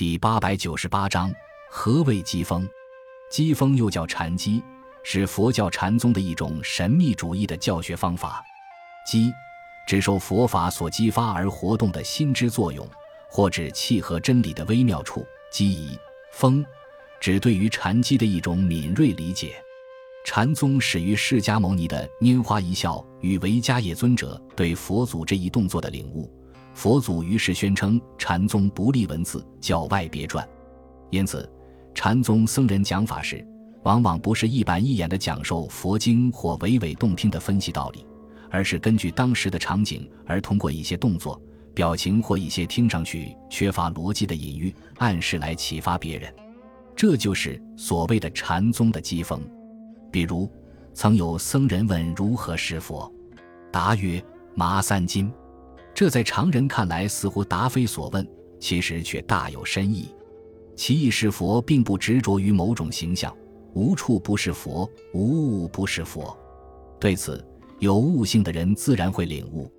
第八百九十八章：何谓机锋？机锋又叫禅机，是佛教禅宗的一种神秘主义的教学方法。机，指受佛法所激发而活动的心之作用，或指契合真理的微妙处。机宜，锋，指对于禅机的一种敏锐理解。禅宗始于释迦牟尼的拈花一笑与维迦叶尊者对佛祖这一动作的领悟。佛祖于是宣称禅宗不立文字，教外别传。因此，禅宗僧人讲法时，往往不是一板一眼地讲授佛经或娓娓动听地分析道理，而是根据当时的场景，而通过一些动作、表情或一些听上去缺乏逻辑的隐喻、暗示来启发别人。这就是所谓的禅宗的机锋。比如，曾有僧人问如何识佛，答曰：“麻三斤。”这在常人看来似乎答非所问，其实却大有深意。其意是佛并不执着于某种形象，无处不是佛，无物不是佛。对此，有悟性的人自然会领悟。